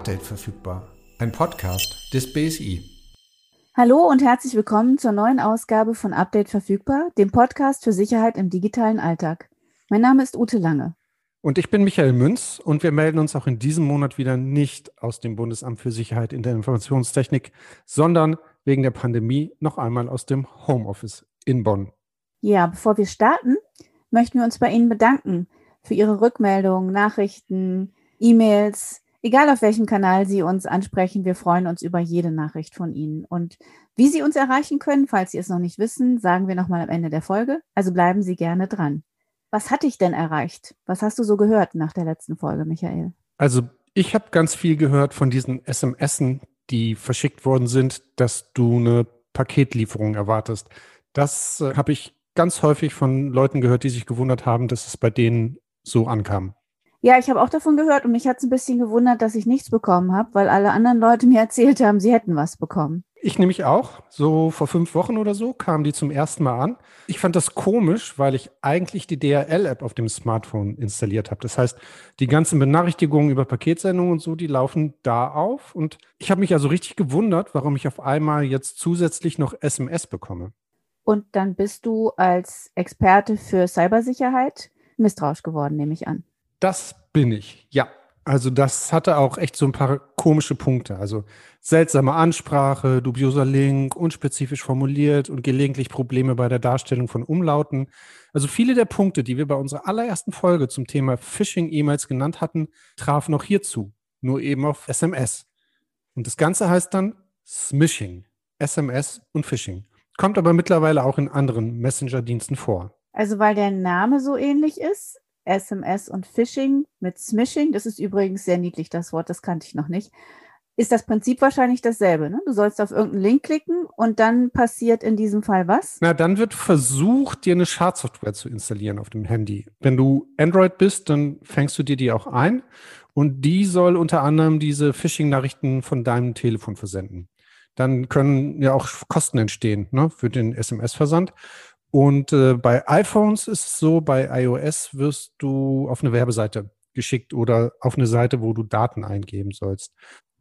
Update verfügbar. Ein Podcast des BSI. Hallo und herzlich willkommen zur neuen Ausgabe von Update verfügbar, dem Podcast für Sicherheit im digitalen Alltag. Mein Name ist Ute Lange. Und ich bin Michael Münz und wir melden uns auch in diesem Monat wieder nicht aus dem Bundesamt für Sicherheit in der Informationstechnik, sondern wegen der Pandemie noch einmal aus dem Homeoffice in Bonn. Ja, bevor wir starten, möchten wir uns bei Ihnen bedanken für Ihre Rückmeldungen, Nachrichten, E-Mails, egal auf welchem Kanal Sie uns ansprechen. Wir freuen uns über jede Nachricht von Ihnen. Und wie Sie uns erreichen können, falls Sie es noch nicht wissen, sagen wir nochmal am Ende der Folge. Also bleiben Sie gerne dran. Was hat dich denn erreicht? Was hast du so gehört nach der letzten Folge, Michael? Also ich habe ganz viel gehört von diesen SMSen, die verschickt worden sind, dass du eine Paketlieferung erwartest. Das äh, habe ich ganz häufig von Leuten gehört, die sich gewundert haben, dass es bei denen so ankam. Ja, ich habe auch davon gehört und mich hat es ein bisschen gewundert, dass ich nichts bekommen habe, weil alle anderen Leute mir erzählt haben, sie hätten was bekommen. Ich nämlich auch. So vor fünf Wochen oder so kamen die zum ersten Mal an. Ich fand das komisch, weil ich eigentlich die DRL-App auf dem Smartphone installiert habe. Das heißt, die ganzen Benachrichtigungen über Paketsendungen und so, die laufen da auf. Und ich habe mich also richtig gewundert, warum ich auf einmal jetzt zusätzlich noch SMS bekomme. Und dann bist du als Experte für Cybersicherheit misstrauisch geworden, nehme ich an. Das bin ich, ja. Also das hatte auch echt so ein paar komische Punkte. Also seltsame Ansprache, dubioser Link, unspezifisch formuliert und gelegentlich Probleme bei der Darstellung von Umlauten. Also viele der Punkte, die wir bei unserer allerersten Folge zum Thema Phishing-E-Mails genannt hatten, trafen auch hierzu, nur eben auf SMS. Und das Ganze heißt dann Smishing, SMS und Phishing. Kommt aber mittlerweile auch in anderen Messenger-Diensten vor. Also weil der Name so ähnlich ist, SMS und Phishing mit Smishing, das ist übrigens sehr niedlich, das Wort, das kannte ich noch nicht, ist das Prinzip wahrscheinlich dasselbe. Ne? Du sollst auf irgendeinen Link klicken und dann passiert in diesem Fall was? Na, dann wird versucht, dir eine Schadsoftware zu installieren auf dem Handy. Wenn du Android bist, dann fängst du dir die auch ein und die soll unter anderem diese Phishing-Nachrichten von deinem Telefon versenden. Dann können ja auch Kosten entstehen ne, für den SMS-Versand. Und äh, bei iPhones ist es so, bei iOS wirst du auf eine Werbeseite geschickt oder auf eine Seite, wo du Daten eingeben sollst.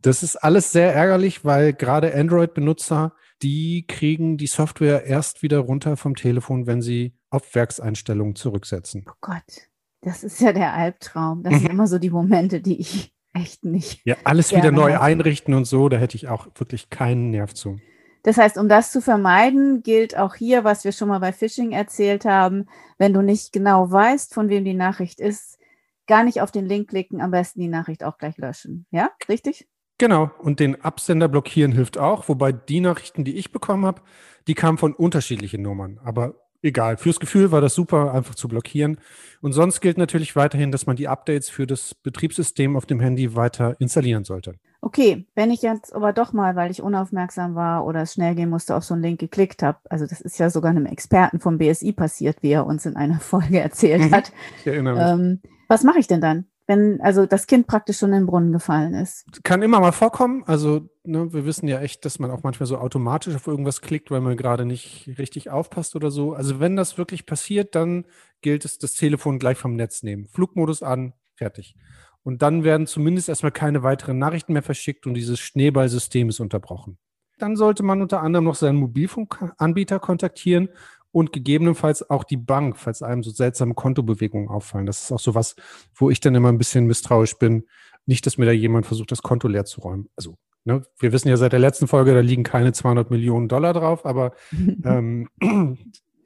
Das ist alles sehr ärgerlich, weil gerade Android-Benutzer, die kriegen die Software erst wieder runter vom Telefon, wenn sie auf Werkseinstellungen zurücksetzen. Oh Gott, das ist ja der Albtraum. Das sind mhm. immer so die Momente, die ich echt nicht. Ja, alles wieder neu habe. einrichten und so, da hätte ich auch wirklich keinen Nerv zu. Das heißt, um das zu vermeiden, gilt auch hier, was wir schon mal bei Phishing erzählt haben, wenn du nicht genau weißt, von wem die Nachricht ist, gar nicht auf den Link klicken, am besten die Nachricht auch gleich löschen. Ja, richtig? Genau, und den Absender blockieren hilft auch, wobei die Nachrichten, die ich bekommen habe, die kamen von unterschiedlichen Nummern. Aber egal. Fürs Gefühl war das super, einfach zu blockieren. Und sonst gilt natürlich weiterhin, dass man die Updates für das Betriebssystem auf dem Handy weiter installieren sollte. Okay, wenn ich jetzt aber doch mal, weil ich unaufmerksam war oder es schnell gehen musste, auf so einen Link geklickt habe, also das ist ja sogar einem Experten vom BSI passiert, wie er uns in einer Folge erzählt mhm. hat. Ich erinnere mich. Ähm, was mache ich denn dann? Wenn also das Kind praktisch schon in den Brunnen gefallen ist. Kann immer mal vorkommen. Also ne, wir wissen ja echt, dass man auch manchmal so automatisch auf irgendwas klickt, weil man gerade nicht richtig aufpasst oder so. Also wenn das wirklich passiert, dann gilt es, das Telefon gleich vom Netz nehmen. Flugmodus an, fertig. Und dann werden zumindest erstmal keine weiteren Nachrichten mehr verschickt und dieses Schneeballsystem ist unterbrochen. Dann sollte man unter anderem noch seinen Mobilfunkanbieter kontaktieren und gegebenenfalls auch die Bank, falls einem so seltsame Kontobewegungen auffallen. Das ist auch so was, wo ich dann immer ein bisschen misstrauisch bin. Nicht, dass mir da jemand versucht, das Konto leer zu räumen. Also, ne, wir wissen ja seit der letzten Folge, da liegen keine 200 Millionen Dollar drauf, aber ähm,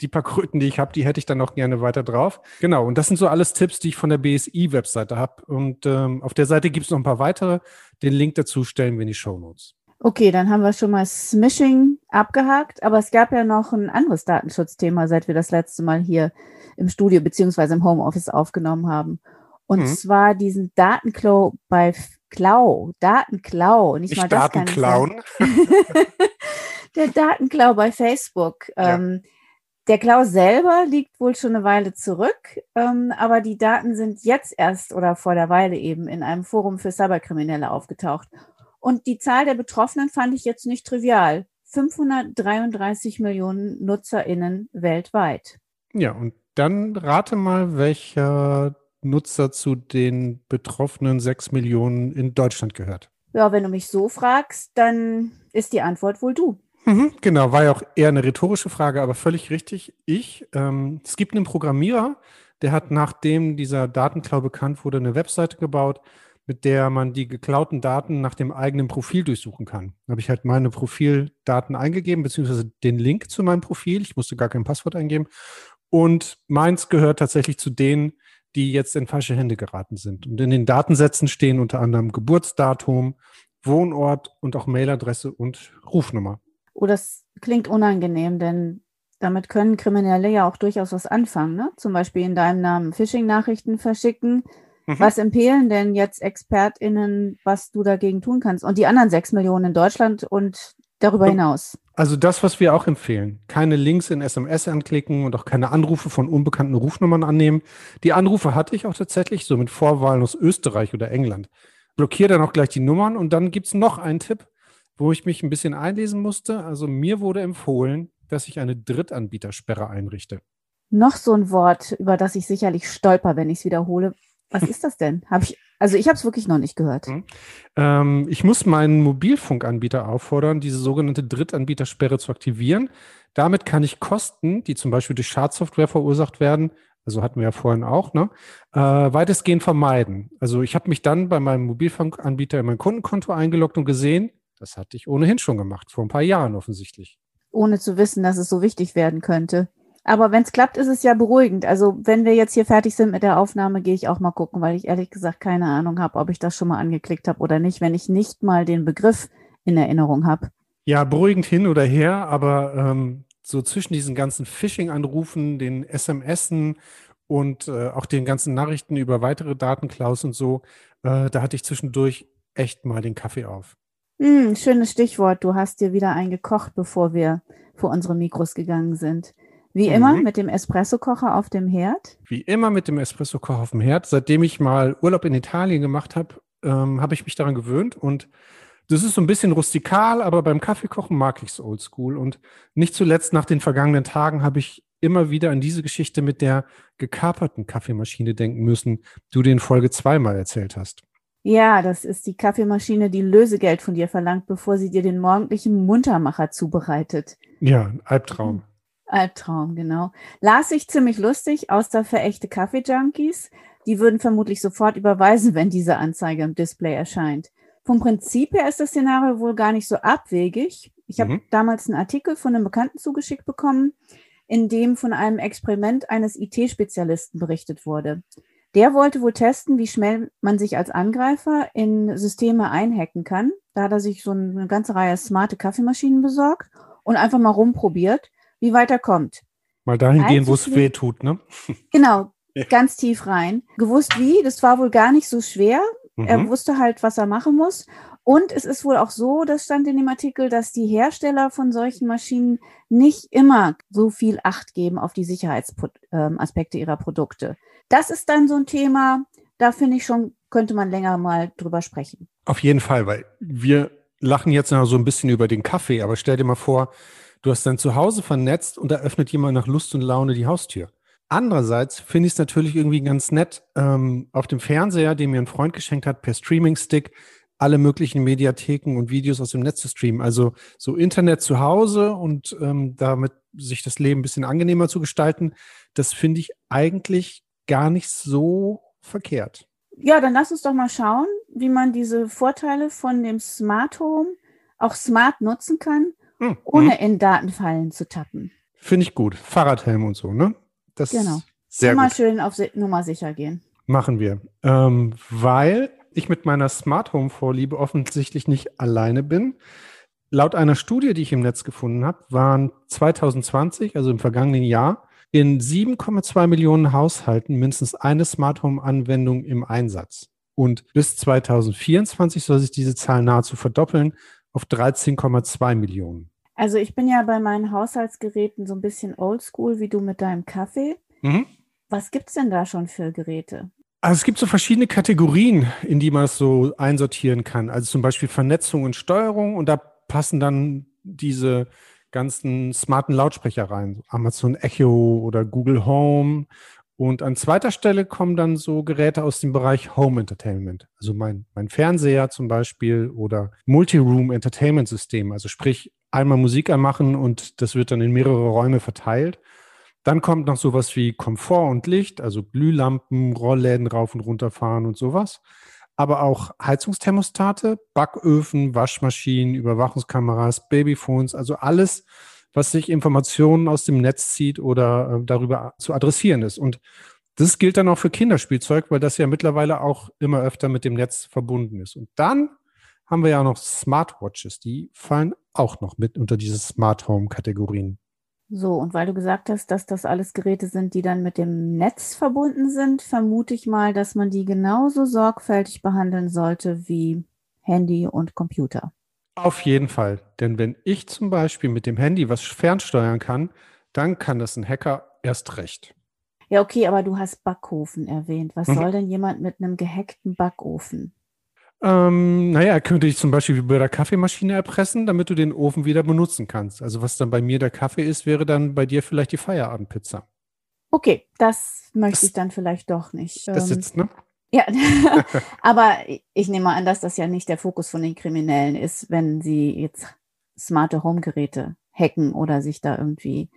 die paar Kröten, die ich habe, die hätte ich dann auch gerne weiter drauf. Genau, und das sind so alles Tipps, die ich von der BSI-Webseite habe. Und ähm, auf der Seite gibt es noch ein paar weitere. Den Link dazu stellen wir in die Show Notes. Okay, dann haben wir schon mal Smishing abgehakt, aber es gab ja noch ein anderes Datenschutzthema, seit wir das letzte Mal hier im Studio beziehungsweise im Homeoffice aufgenommen haben. Und mhm. zwar diesen Datenklau bei Klau, Datenklau, nicht, nicht mal das Datenklauen. Der Datenklau bei Facebook. Ja. Ähm, der Klau selber liegt wohl schon eine Weile zurück, ähm, aber die Daten sind jetzt erst oder vor der Weile eben in einem Forum für Cyberkriminelle aufgetaucht. Und die Zahl der Betroffenen fand ich jetzt nicht trivial. 533 Millionen NutzerInnen weltweit. Ja, und dann rate mal, welcher Nutzer zu den betroffenen 6 Millionen in Deutschland gehört. Ja, wenn du mich so fragst, dann ist die Antwort wohl du. Mhm, genau, war ja auch eher eine rhetorische Frage, aber völlig richtig. Ich, ähm, es gibt einen Programmierer, der hat, nachdem dieser Datenklau bekannt wurde, eine Webseite gebaut, mit der man die geklauten Daten nach dem eigenen Profil durchsuchen kann. Da habe ich halt meine Profildaten eingegeben, beziehungsweise den Link zu meinem Profil. Ich musste gar kein Passwort eingeben. Und meins gehört tatsächlich zu denen, die jetzt in falsche Hände geraten sind. Und in den Datensätzen stehen unter anderem Geburtsdatum, Wohnort und auch Mailadresse und Rufnummer. Oh, das klingt unangenehm, denn damit können Kriminelle ja auch durchaus was anfangen. Ne? Zum Beispiel in deinem Namen Phishing-Nachrichten verschicken. Mhm. Was empfehlen denn jetzt ExpertInnen, was du dagegen tun kannst? Und die anderen sechs Millionen in Deutschland und darüber hinaus? Also das, was wir auch empfehlen. Keine Links in SMS anklicken und auch keine Anrufe von unbekannten Rufnummern annehmen. Die Anrufe hatte ich auch tatsächlich, so mit Vorwahlen aus Österreich oder England. Blockiere dann auch gleich die Nummern und dann gibt es noch einen Tipp wo ich mich ein bisschen einlesen musste. Also mir wurde empfohlen, dass ich eine Drittanbietersperre einrichte. Noch so ein Wort, über das ich sicherlich stolper, wenn ich es wiederhole. Was ist das denn? Hab ich, also ich habe es wirklich noch nicht gehört. Mhm. Ähm, ich muss meinen Mobilfunkanbieter auffordern, diese sogenannte Drittanbietersperre zu aktivieren. Damit kann ich Kosten, die zum Beispiel durch Schadsoftware verursacht werden, also hatten wir ja vorhin auch, ne, äh, weitestgehend vermeiden. Also ich habe mich dann bei meinem Mobilfunkanbieter in mein Kundenkonto eingeloggt und gesehen, das hatte ich ohnehin schon gemacht, vor ein paar Jahren offensichtlich. Ohne zu wissen, dass es so wichtig werden könnte. Aber wenn es klappt, ist es ja beruhigend. Also wenn wir jetzt hier fertig sind mit der Aufnahme, gehe ich auch mal gucken, weil ich ehrlich gesagt keine Ahnung habe, ob ich das schon mal angeklickt habe oder nicht, wenn ich nicht mal den Begriff in Erinnerung habe. Ja, beruhigend hin oder her, aber ähm, so zwischen diesen ganzen Phishing-Anrufen, den SMSen und äh, auch den ganzen Nachrichten über weitere Datenklaus und so, äh, da hatte ich zwischendurch echt mal den Kaffee auf. Hm, schönes Stichwort. Du hast dir wieder einen gekocht, bevor wir vor unsere Mikros gegangen sind. Wie mhm. immer mit dem Espressokocher auf dem Herd? Wie immer mit dem Espressokocher auf dem Herd. Seitdem ich mal Urlaub in Italien gemacht habe, ähm, habe ich mich daran gewöhnt und das ist so ein bisschen rustikal, aber beim Kaffeekochen mag ich es oldschool. Und nicht zuletzt nach den vergangenen Tagen habe ich immer wieder an diese Geschichte mit der gekaperten Kaffeemaschine denken müssen, die du den Folge zweimal erzählt hast. Ja, das ist die Kaffeemaschine, die Lösegeld von dir verlangt, bevor sie dir den morgendlichen Muntermacher zubereitet. Ja, Albtraum. Albtraum, genau. Las ich ziemlich lustig, aus der verechte Kaffee-Junkies. Die würden vermutlich sofort überweisen, wenn diese Anzeige im Display erscheint. Vom Prinzip her ist das Szenario wohl gar nicht so abwegig. Ich habe mhm. damals einen Artikel von einem Bekannten zugeschickt bekommen, in dem von einem Experiment eines IT-Spezialisten berichtet wurde. Der wollte wohl testen, wie schnell man sich als Angreifer in Systeme einhacken kann. Da hat er sich so eine ganze Reihe smarte Kaffeemaschinen besorgt und einfach mal rumprobiert, wie weit er kommt. Mal dahin gehen, wo es weh tut, ne? Genau, ganz tief rein. Gewusst wie, das war wohl gar nicht so schwer. Mhm. Er wusste halt, was er machen muss. Und es ist wohl auch so, das stand in dem Artikel, dass die Hersteller von solchen Maschinen nicht immer so viel Acht geben auf die Sicherheitsaspekte ihrer Produkte. Das ist dann so ein Thema, da finde ich schon, könnte man länger mal drüber sprechen. Auf jeden Fall, weil wir lachen jetzt noch so ein bisschen über den Kaffee, aber stell dir mal vor, du hast dein Zuhause vernetzt und da öffnet jemand nach Lust und Laune die Haustür. Andererseits finde ich es natürlich irgendwie ganz nett, ähm, auf dem Fernseher, den mir ein Freund geschenkt hat, per Streaming-Stick, alle möglichen Mediatheken und Videos aus dem Netz zu streamen. Also so Internet zu Hause und ähm, damit sich das Leben ein bisschen angenehmer zu gestalten, das finde ich eigentlich gar nicht so verkehrt. Ja, dann lass uns doch mal schauen, wie man diese Vorteile von dem Smart Home auch smart nutzen kann, hm. ohne hm. in Datenfallen zu tappen. Finde ich gut. Fahrradhelm und so, ne? Das genau. Sehr Immer gut. schön auf Nummer sicher gehen. Machen wir. Ähm, weil ich mit meiner Smart Home Vorliebe offensichtlich nicht alleine bin. Laut einer Studie, die ich im Netz gefunden habe, waren 2020, also im vergangenen Jahr, in 7,2 Millionen Haushalten mindestens eine Smart Home Anwendung im Einsatz. Und bis 2024 soll sich diese Zahl nahezu verdoppeln auf 13,2 Millionen. Also ich bin ja bei meinen Haushaltsgeräten so ein bisschen oldschool wie du mit deinem Kaffee. Mhm. Was gibt es denn da schon für Geräte? Also es gibt so verschiedene Kategorien, in die man es so einsortieren kann. Also zum Beispiel Vernetzung und Steuerung und da passen dann diese ganzen smarten Lautsprecher rein. Amazon Echo oder Google Home Und an zweiter Stelle kommen dann so Geräte aus dem Bereich Home Entertainment. Also mein, mein Fernseher zum Beispiel oder Multi-Room Entertainment System. Also sprich, einmal Musik anmachen und das wird dann in mehrere Räume verteilt. Dann kommt noch sowas wie Komfort und Licht, also Glühlampen, Rollläden rauf und runter fahren und sowas. Aber auch Heizungsthermostate, Backöfen, Waschmaschinen, Überwachungskameras, Babyphones, also alles, was sich Informationen aus dem Netz zieht oder äh, darüber zu adressieren ist. Und das gilt dann auch für Kinderspielzeug, weil das ja mittlerweile auch immer öfter mit dem Netz verbunden ist. Und dann haben wir ja noch Smartwatches, die fallen auch noch mit unter diese Smart Home Kategorien. So, und weil du gesagt hast, dass das alles Geräte sind, die dann mit dem Netz verbunden sind, vermute ich mal, dass man die genauso sorgfältig behandeln sollte wie Handy und Computer. Auf jeden Fall. Denn wenn ich zum Beispiel mit dem Handy was fernsteuern kann, dann kann das ein Hacker erst recht. Ja, okay, aber du hast Backofen erwähnt. Was Mhm. soll denn jemand mit einem gehackten Backofen? Ähm, naja, er könnte dich zum Beispiel bei der Kaffeemaschine erpressen, damit du den Ofen wieder benutzen kannst. Also was dann bei mir der Kaffee ist, wäre dann bei dir vielleicht die Feierabendpizza. Okay, das möchte Das- ich dann vielleicht doch nicht. Das Ähm, sitzt, ne? Ja, aber ich nehme an, dass das ja nicht der Fokus von den Kriminellen ist, wenn sie jetzt smarte Homegeräte hacken oder sich da irgendwie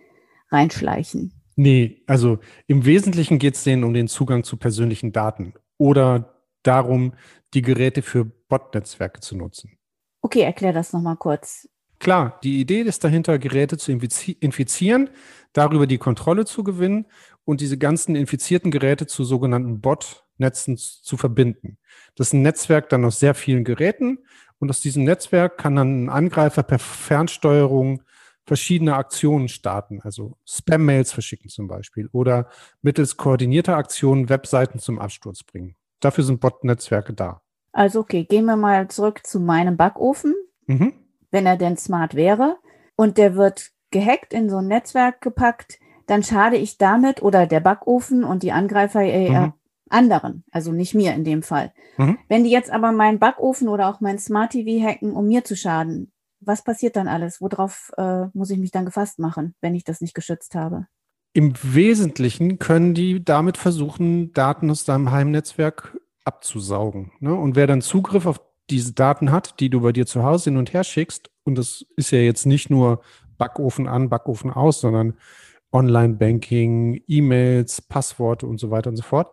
reinschleichen. Nee, also im Wesentlichen geht es denen um den Zugang zu persönlichen Daten oder darum, die Geräte für Bot-Netzwerke zu nutzen. Okay, erklär das nochmal kurz. Klar, die Idee ist dahinter, Geräte zu infizi- infizieren, darüber die Kontrolle zu gewinnen und diese ganzen infizierten Geräte zu sogenannten Bot-Netzen zu verbinden. Das ist ein Netzwerk dann aus sehr vielen Geräten und aus diesem Netzwerk kann dann ein Angreifer per Fernsteuerung verschiedene Aktionen starten, also Spam-Mails verschicken zum Beispiel oder mittels koordinierter Aktionen Webseiten zum Absturz bringen. Dafür sind Bot-Netzwerke da. Also okay, gehen wir mal zurück zu meinem Backofen, Mhm. wenn er denn smart wäre und der wird gehackt in so ein Netzwerk gepackt, dann schade ich damit oder der Backofen und die Angreifer eher Mhm. anderen, also nicht mir in dem Fall. Mhm. Wenn die jetzt aber meinen Backofen oder auch mein Smart TV hacken, um mir zu schaden, was passiert dann alles? Worauf äh, muss ich mich dann gefasst machen, wenn ich das nicht geschützt habe? Im Wesentlichen können die damit versuchen, Daten aus deinem Heimnetzwerk abzusaugen. Ne? Und wer dann Zugriff auf diese Daten hat, die du bei dir zu Hause hin und her schickst, und das ist ja jetzt nicht nur Backofen an, Backofen aus, sondern Online-Banking, E-Mails, Passworte und so weiter und so fort.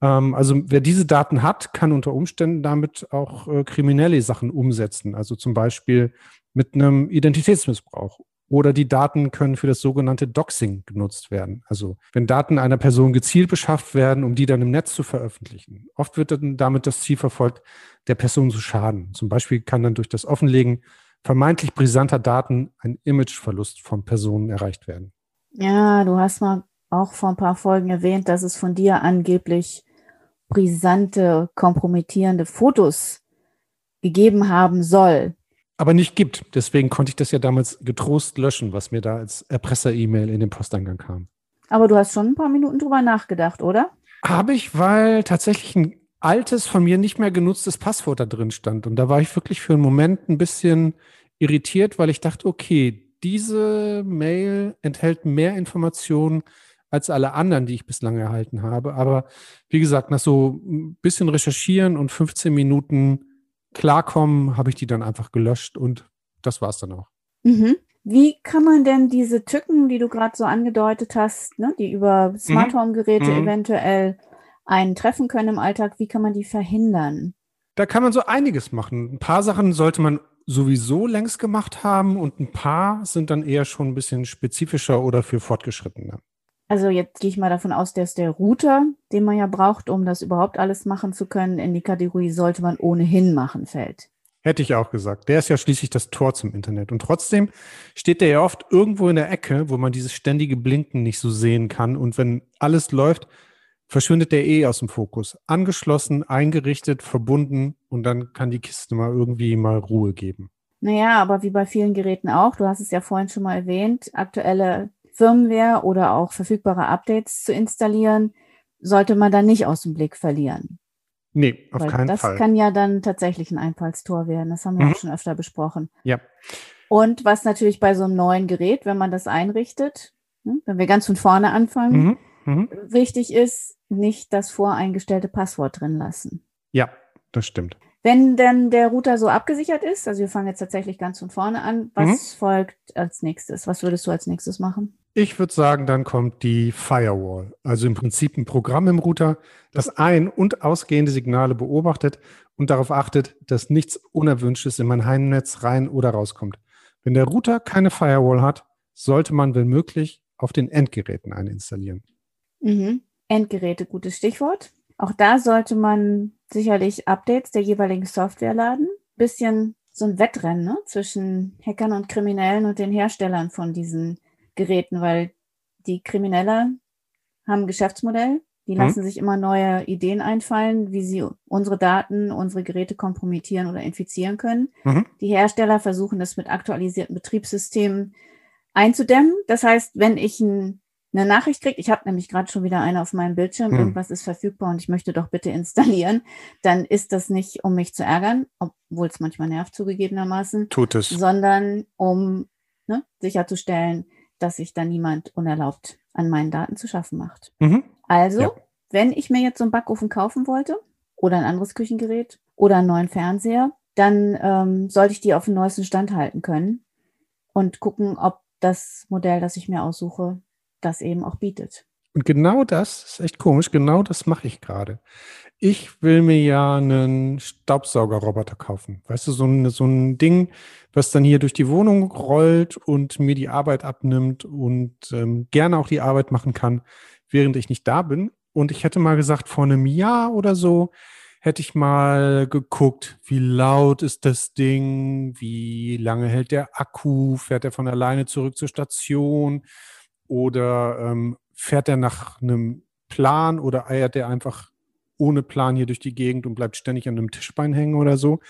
Ähm, also wer diese Daten hat, kann unter Umständen damit auch äh, kriminelle Sachen umsetzen. Also zum Beispiel mit einem Identitätsmissbrauch oder die Daten können für das sogenannte Doxing genutzt werden. Also wenn Daten einer Person gezielt beschafft werden, um die dann im Netz zu veröffentlichen. Oft wird dann damit das Ziel verfolgt, der Person zu schaden. Zum Beispiel kann dann durch das Offenlegen vermeintlich brisanter Daten ein Imageverlust von Personen erreicht werden. Ja, du hast mal auch vor ein paar Folgen erwähnt, dass es von dir angeblich brisante, kompromittierende Fotos gegeben haben soll. Aber nicht gibt. Deswegen konnte ich das ja damals getrost löschen, was mir da als Erpresser-E-Mail in den Posteingang kam. Aber du hast schon ein paar Minuten drüber nachgedacht, oder? Habe ich, weil tatsächlich ein altes, von mir nicht mehr genutztes Passwort da drin stand. Und da war ich wirklich für einen Moment ein bisschen irritiert, weil ich dachte, okay, diese Mail enthält mehr Informationen als alle anderen, die ich bislang erhalten habe. Aber wie gesagt, nach so ein bisschen recherchieren und 15 Minuten klarkommen, habe ich die dann einfach gelöscht und das war es dann auch. Mhm. Wie kann man denn diese Tücken, die du gerade so angedeutet hast, ne, die über Smart Home Geräte Mhm. eventuell einen treffen können im Alltag, wie kann man die verhindern? Da kann man so einiges machen. Ein paar Sachen sollte man sowieso längst gemacht haben und ein paar sind dann eher schon ein bisschen spezifischer oder für Fortgeschrittene. Also jetzt gehe ich mal davon aus, dass der Router, den man ja braucht, um das überhaupt alles machen zu können, in die Kategorie sollte man ohnehin machen fällt. Hätte ich auch gesagt. Der ist ja schließlich das Tor zum Internet. Und trotzdem steht der ja oft irgendwo in der Ecke, wo man dieses ständige Blinken nicht so sehen kann. Und wenn alles läuft, verschwindet der eh aus dem Fokus. Angeschlossen, eingerichtet, verbunden und dann kann die Kiste mal irgendwie mal Ruhe geben. Naja, aber wie bei vielen Geräten auch, du hast es ja vorhin schon mal erwähnt, aktuelle Firmware oder auch verfügbare Updates zu installieren, sollte man dann nicht aus dem Blick verlieren. Nee, auf Weil keinen das Fall. kann ja dann tatsächlich ein Einfallstor werden. Das haben wir Mhm. auch schon öfter besprochen. Ja. Und was natürlich bei so einem neuen Gerät, wenn man das einrichtet, ne, wenn wir ganz von vorne anfangen, Mhm. Mhm. Wichtig ist, nicht das voreingestellte Passwort drin lassen. Ja, das stimmt. Wenn denn der Router so abgesichert ist, also wir fangen jetzt tatsächlich ganz von vorne an, was Mhm. folgt als nächstes? Was würdest du als nächstes machen? Ich würde sagen, dann kommt die Firewall, also im Prinzip ein Programm im Router, das ein- und ausgehende Signale beobachtet und darauf achtet, dass nichts Unerwünschtes in mein Heimnetz rein oder rauskommt. Wenn der Router keine Firewall hat, sollte man, wenn möglich, auf den Endgeräten eine installieren. Mhm. Endgeräte, gutes Stichwort. Auch da sollte man sicherlich Updates der jeweiligen Software laden. Bisschen so ein Wettrennen ne? zwischen Hackern und Kriminellen und den Herstellern von diesen Geräten, weil die Kriminelle haben ein Geschäftsmodell. Die Mhm. lassen sich immer neue Ideen einfallen, wie sie unsere Daten, unsere Geräte kompromittieren oder infizieren können. Mhm. Die Hersteller versuchen es mit aktualisierten Betriebssystemen einzudämmen. Das heißt, wenn ich ein, eine Nachricht kriege, ich habe nämlich gerade schon wieder eine auf meinem Bildschirm, Hm. irgendwas ist verfügbar und ich möchte doch bitte installieren, dann ist das nicht, um mich zu ärgern, obwohl es manchmal nervt zugegebenermaßen, Tut es. sondern um ne, sicherzustellen, dass sich da niemand unerlaubt an meinen Daten zu schaffen macht. Mhm. Also, Ja. wenn ich mir jetzt so einen Backofen kaufen wollte oder ein anderes Küchengerät oder einen neuen Fernseher, dann ähm, sollte ich die auf den neuesten Stand halten können und gucken, ob das Modell, das ich mir aussuche, das eben auch bietet. Und genau das ist echt komisch, genau das mache ich gerade. Ich will mir ja einen Staubsaugerroboter kaufen. Weißt du, so ein, so ein Ding, was dann hier durch die Wohnung rollt und mir die Arbeit abnimmt und ähm, gerne auch die Arbeit machen kann, während ich nicht da bin. Und ich hätte mal gesagt, vor einem Jahr oder so hätte ich mal geguckt, wie laut ist das Ding, wie lange hält der Akku, fährt er von alleine zurück zur Station oder ähm, fährt er nach einem Plan oder eiert er einfach ohne Plan hier durch die Gegend und bleibt ständig an einem Tischbein hängen oder so.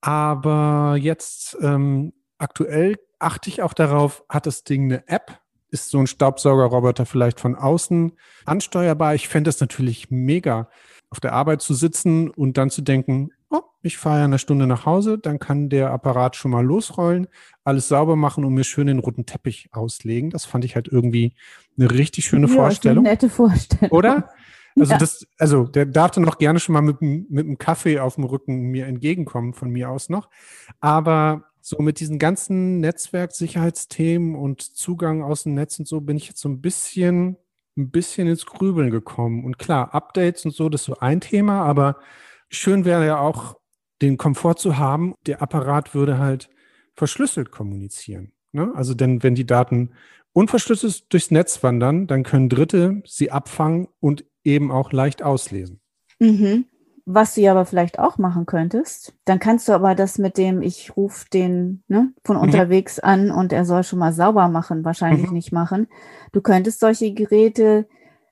Aber jetzt ähm, aktuell achte ich auch darauf, hat das Ding eine App? Ist so ein Staubsaugerroboter vielleicht von außen ansteuerbar? Ich fände es natürlich mega, auf der Arbeit zu sitzen und dann zu denken, oh, ich fahre ja eine Stunde nach Hause, dann kann der Apparat schon mal losrollen, alles sauber machen und mir schön den roten Teppich auslegen. Das fand ich halt irgendwie eine richtig schöne Ja, Vorstellung. Eine nette Vorstellung. Oder? Also Ja. das, also der darf dann auch gerne schon mal mit, dem- mit einem Kaffee auf dem Rücken mir entgegenkommen, von mir aus noch. Aber so mit diesen ganzen Netzwerksicherheitsthemen und Zugang aus dem Netz und so bin ich jetzt so ein bisschen, ein bisschen ins Grübeln gekommen. Und klar, Updates und so, das ist so ein Thema, aber schön wäre ja auch, den Komfort zu haben, der Apparat würde halt verschlüsselt kommunizieren. Ne? Also denn wenn die Daten unverschlüsselt durchs Netz wandern, dann können Dritte sie abfangen und eben auch leicht auslesen. Mhm. Was du ja aber vielleicht auch machen könntest, dann kannst du aber das mit dem, ich rufe den ne, von Mhm. unterwegs an und er soll schon mal sauber machen, wahrscheinlich Mhm. nicht machen. Du könntest solche Geräte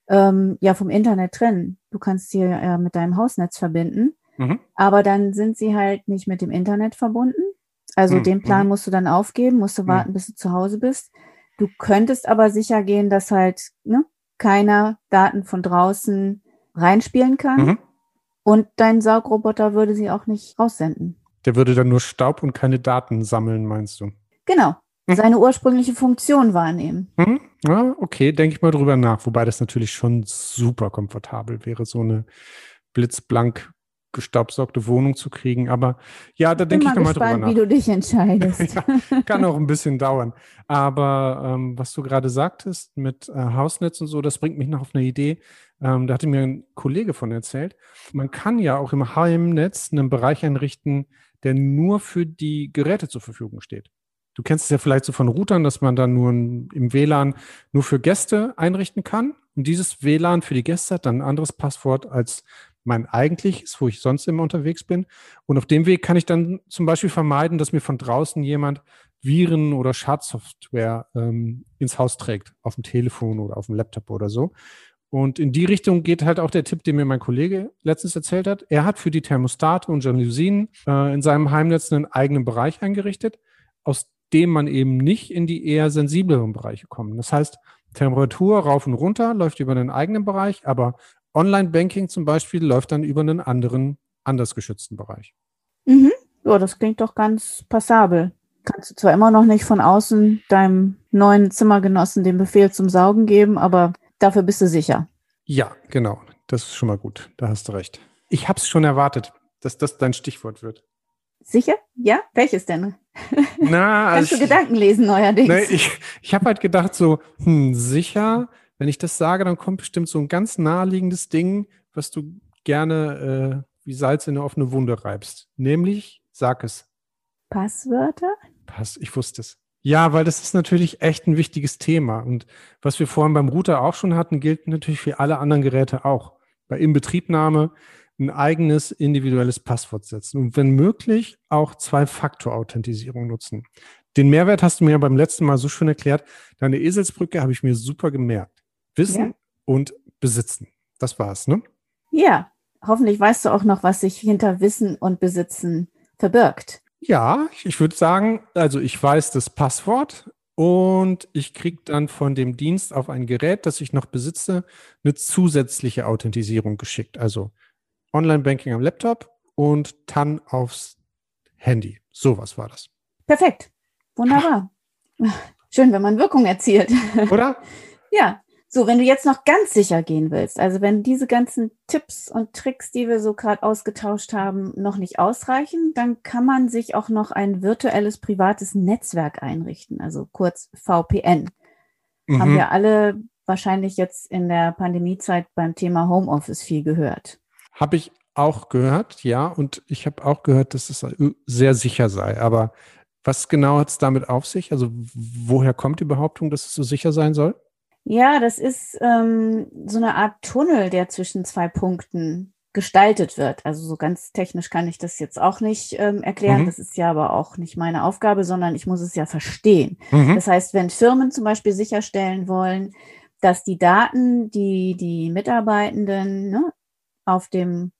ähm, ja vom Internet trennen. Du kannst sie äh, mit deinem Hausnetz verbinden, Mhm. aber dann sind sie halt nicht mit dem Internet verbunden. Also Mhm. den Plan Mhm. musst du dann aufgeben, musst du Mhm. warten, bis du zu Hause bist. Du könntest aber sicher gehen, dass halt ne, keiner Daten von draußen reinspielen kann. Mhm. Und dein Saugroboter würde sie auch nicht raussenden. Der würde dann nur Staub und keine Daten sammeln, meinst du? Genau. Mhm. Seine ursprüngliche Funktion wahrnehmen. Mhm. Ja, okay, denke ich mal drüber nach. Wobei das natürlich schon super komfortabel wäre, so eine blitzblank gestaubsaugte Wohnung zu kriegen. Aber ja, da denke ich mal nochmal drüber gespannt, nach. wie du dich entscheidest. Ja, kann auch ein bisschen dauern. Aber ähm, was du gerade sagtest mit äh, Hausnetz und so, das bringt mich noch auf eine Idee. Ähm, da hatte mir ein Kollege von erzählt. Man kann ja auch im Heimnetz einen Bereich einrichten, der nur für die Geräte zur Verfügung steht. Du kennst es ja vielleicht so von Routern, dass man dann nur im WLAN nur für Gäste einrichten kann. Und dieses WLAN für die Gäste hat dann ein anderes Passwort als mein eigentliches, wo ich sonst immer unterwegs bin. Und auf dem Weg kann ich dann zum Beispiel vermeiden, dass mir von draußen jemand Viren oder Schadsoftware ähm, ins Haus trägt, auf dem Telefon oder auf dem Laptop oder so. Und in die Richtung geht halt auch der Tipp, den mir mein Kollege letztens erzählt hat. Er hat für die Thermostate und Jalousien äh, in seinem Heimnetz einen eigenen Bereich eingerichtet, aus dem man eben nicht in die eher sensibleren Bereiche kommt. Das heißt, Temperatur rauf und runter läuft über einen eigenen Bereich, aber Online-Banking zum Beispiel läuft dann über einen anderen, anders geschützten Bereich. mhm. Ja, das klingt doch ganz passabel. Kannst du zwar immer noch nicht von außen deinem neuen Zimmergenossen den Befehl zum Saugen geben, aber dafür bist du sicher. Ja, genau. Das ist schon mal gut. Da hast du recht. Ich habe es schon erwartet, dass das dein Stichwort wird. Sicher? Ja? Welches denn? Na, Kannst also du Gedanken lesen neuerdings? Nee, ich ich habe halt gedacht, so, hm, sicher, wenn ich das sage, dann kommt bestimmt so ein ganz naheliegendes Ding, was du gerne äh, wie Salz in eine offene Wunde reibst. Nämlich, sag es. Passwörter? Pass, ich wusste es. Ja, weil das ist natürlich echt ein wichtiges Thema. Und was wir vorhin beim Router auch schon hatten, gilt natürlich für alle anderen Geräte auch. Bei Inbetriebnahme ein eigenes individuelles Passwort setzen und wenn möglich auch Zwei-Faktor-Authentisierung nutzen. Den Mehrwert hast du mir ja beim letzten Mal so schön erklärt. Deine Eselsbrücke habe ich mir super gemerkt. Wissen Ja. und besitzen. Das war's, ne? Ja. Hoffentlich weißt du auch noch, was sich hinter Wissen und Besitzen verbirgt. Ja, ich würde sagen, also ich weiß das Passwort und ich kriege dann von dem Dienst auf ein Gerät, das ich noch besitze, eine zusätzliche Authentisierung geschickt. Also Online-Banking am Laptop und TAN aufs Handy. Sowas war das. Perfekt. Wunderbar. Schön, wenn man Wirkung erzielt. Oder? Ja, so, wenn du jetzt noch ganz sicher gehen willst, also wenn diese ganzen Tipps und Tricks, die wir so gerade ausgetauscht haben, noch nicht ausreichen, dann kann man sich auch noch ein virtuelles privates Netzwerk einrichten, also kurz VPN. Haben Mhm. wir alle wahrscheinlich jetzt in der Pandemiezeit beim Thema Homeoffice viel gehört. Habe ich auch gehört, ja. Und ich habe auch gehört, dass es sehr sicher sei. Aber was genau hat es damit auf sich? Also woher kommt die Behauptung, dass es so sicher sein soll? Ja, das ist ähm, so eine Art Tunnel, der zwischen zwei Punkten gestaltet wird. Also so ganz technisch kann ich das jetzt auch nicht ähm, erklären. Mhm. Das ist ja aber auch nicht meine Aufgabe, sondern ich muss es ja verstehen. Mhm. Das heißt, wenn Firmen zum Beispiel sicherstellen wollen, dass die Daten, die die Mitarbeitenden ne, auf dem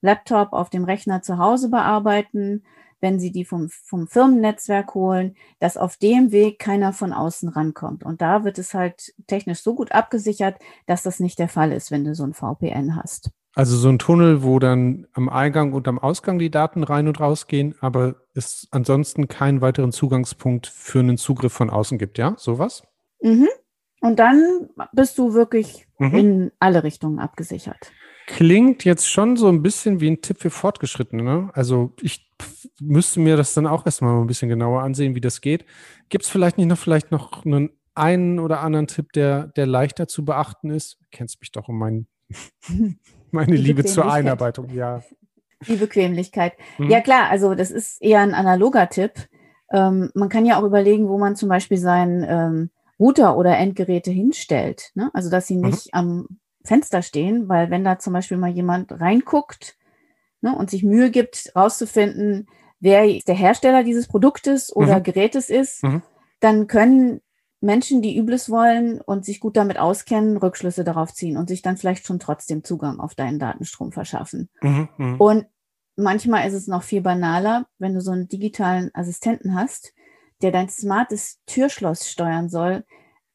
Laptop, auf dem Rechner zu Hause bearbeiten, wenn sie die vom, vom Firmennetzwerk holen, dass auf dem Weg keiner von außen rankommt. Und da wird es halt technisch so gut abgesichert, dass das nicht der Fall ist, wenn du so ein VPN hast. Also so ein Tunnel, wo dann am Eingang und am Ausgang die Daten rein und rausgehen, aber es ansonsten keinen weiteren Zugangspunkt für einen Zugriff von außen gibt, ja? Sowas? Mhm. Und dann bist du wirklich Mhm. in alle Richtungen abgesichert. Klingt jetzt schon so ein bisschen wie ein Tipp für Fortgeschrittene. Ne? Also ich müsste mir das dann auch erstmal ein bisschen genauer ansehen, wie das geht. Gibt es vielleicht nicht noch vielleicht noch einen, einen oder anderen Tipp, der, der leichter zu beachten ist? Du kennst mich doch um mein, meine Liebe zur. Einarbeitung, ja. Die Bequemlichkeit. Mhm. Ja klar, also das ist eher ein analoger Tipp. Ähm, man kann ja auch überlegen, wo man zum Beispiel seinen ähm, Router oder Endgeräte hinstellt. Ne? Also dass sie Mhm. nicht am Fenster stehen, weil wenn da zum Beispiel mal jemand reinguckt ne, und sich Mühe gibt, rauszufinden, wer der Hersteller dieses Produktes oder Mhm. Gerätes ist, Mhm. dann können Menschen, die Übles wollen und sich gut damit auskennen, Rückschlüsse darauf ziehen und sich dann vielleicht schon trotzdem Zugang auf deinen Datenstrom verschaffen. Mhm, mhm. Und manchmal ist es noch viel banaler, wenn du so einen digitalen Assistenten hast, der dein smartes Türschloss steuern soll,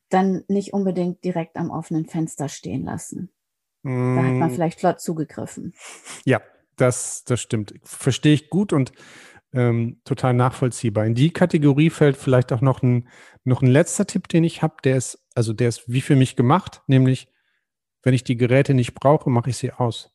dann nicht unbedingt direkt am offenen Fenster stehen lassen. Da hat man Mm, vielleicht flott zugegriffen. Ja, das, das stimmt. Verstehe ich gut und ähm, total nachvollziehbar. In die Kategorie fällt vielleicht auch noch ein, noch ein letzter Tipp, den ich habe, der ist, also der ist wie für mich gemacht, nämlich, wenn ich die Geräte nicht brauche, mache ich sie aus.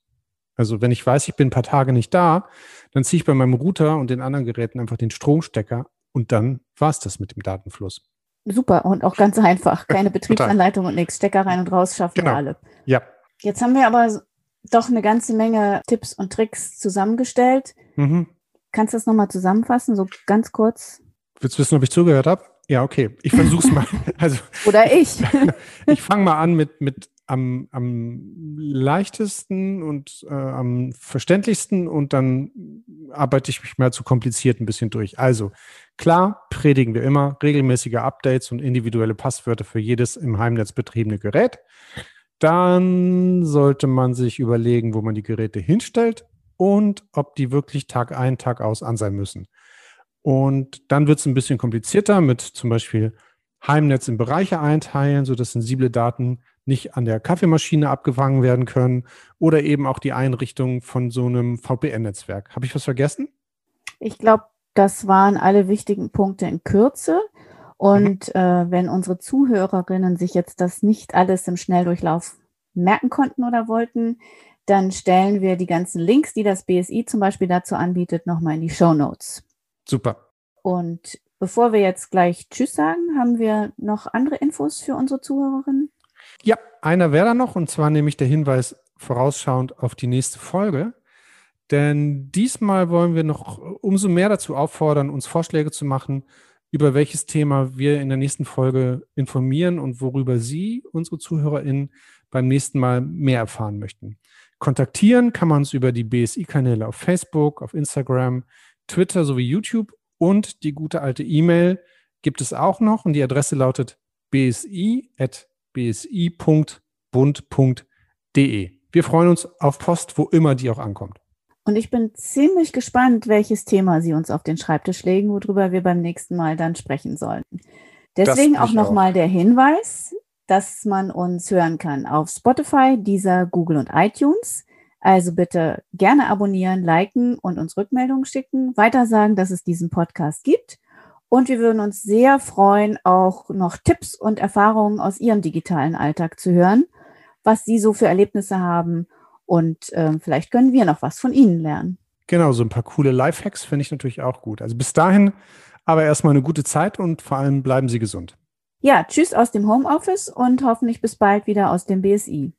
Also wenn ich weiß, ich bin ein paar Tage nicht da, dann ziehe ich bei meinem Router und den anderen Geräten einfach den Stromstecker und dann war es das mit dem Datenfluss. Super und auch ganz einfach. Keine Betriebsanleitung und nichts. Stecker rein und raus schaffen Genau. wir alle. Ja. Jetzt haben wir aber doch eine ganze Menge Tipps und Tricks zusammengestellt. Mhm. Kannst du das nochmal zusammenfassen, so ganz kurz? Willst du wissen, ob ich zugehört habe? Ja, okay. Ich versuche es mal. Also Oder ich? Ich fange mal an mit, mit am, am leichtesten und äh, am verständlichsten und dann arbeite ich mich mal zu kompliziert ein bisschen durch. Also klar, predigen wir immer regelmäßige Updates und individuelle Passwörter für jedes im Heimnetz betriebene Gerät. Dann sollte man sich überlegen, wo man die Geräte hinstellt und ob die wirklich Tag ein, Tag aus an sein müssen. Und dann wird es ein bisschen komplizierter mit zum Beispiel Heimnetz in Bereiche einteilen, sodass sensible Daten nicht an der Kaffeemaschine abgefangen werden können oder eben auch die Einrichtung von so einem VPN-Netzwerk. Habe ich was vergessen? Ich glaube, das waren alle wichtigen Punkte in Kürze. Und mhm. äh, wenn unsere Zuhörerinnen sich jetzt das nicht alles im Schnelldurchlauf merken konnten oder wollten, dann stellen wir die ganzen Links, die das BSI zum Beispiel dazu anbietet, nochmal in die Show Notes. Super. Und bevor wir jetzt gleich Tschüss sagen, haben wir noch andere Infos für unsere Zuhörerinnen? Ja, einer wäre da noch, und zwar nämlich der Hinweis vorausschauend auf die nächste Folge. Denn diesmal wollen wir noch umso mehr dazu auffordern, uns Vorschläge zu machen, über welches Thema wir in der nächsten Folge informieren und worüber Sie, unsere ZuhörerInnen, beim nächsten Mal mehr erfahren möchten. Kontaktieren kann man uns über die BSI-Kanäle auf Facebook, auf Instagram, Twitter sowie YouTube und die gute alte E-Mail gibt es auch noch und die Adresse lautet bsi.bsi.bund.de. Wir freuen uns auf Post, wo immer die auch ankommt. Und ich bin ziemlich gespannt, welches Thema Sie uns auf den Schreibtisch legen, worüber wir beim nächsten Mal dann sprechen sollten. Deswegen auch nochmal der Hinweis, dass man uns hören kann auf Spotify, dieser Google und iTunes. Also bitte gerne abonnieren, liken und uns Rückmeldungen schicken, weitersagen, dass es diesen Podcast gibt. Und wir würden uns sehr freuen, auch noch Tipps und Erfahrungen aus Ihrem digitalen Alltag zu hören, was Sie so für Erlebnisse haben. Und äh, vielleicht können wir noch was von Ihnen lernen. Genau, so ein paar coole Lifehacks finde ich natürlich auch gut. Also bis dahin aber erstmal eine gute Zeit und vor allem bleiben Sie gesund. Ja, tschüss aus dem Homeoffice und hoffentlich bis bald wieder aus dem BSI.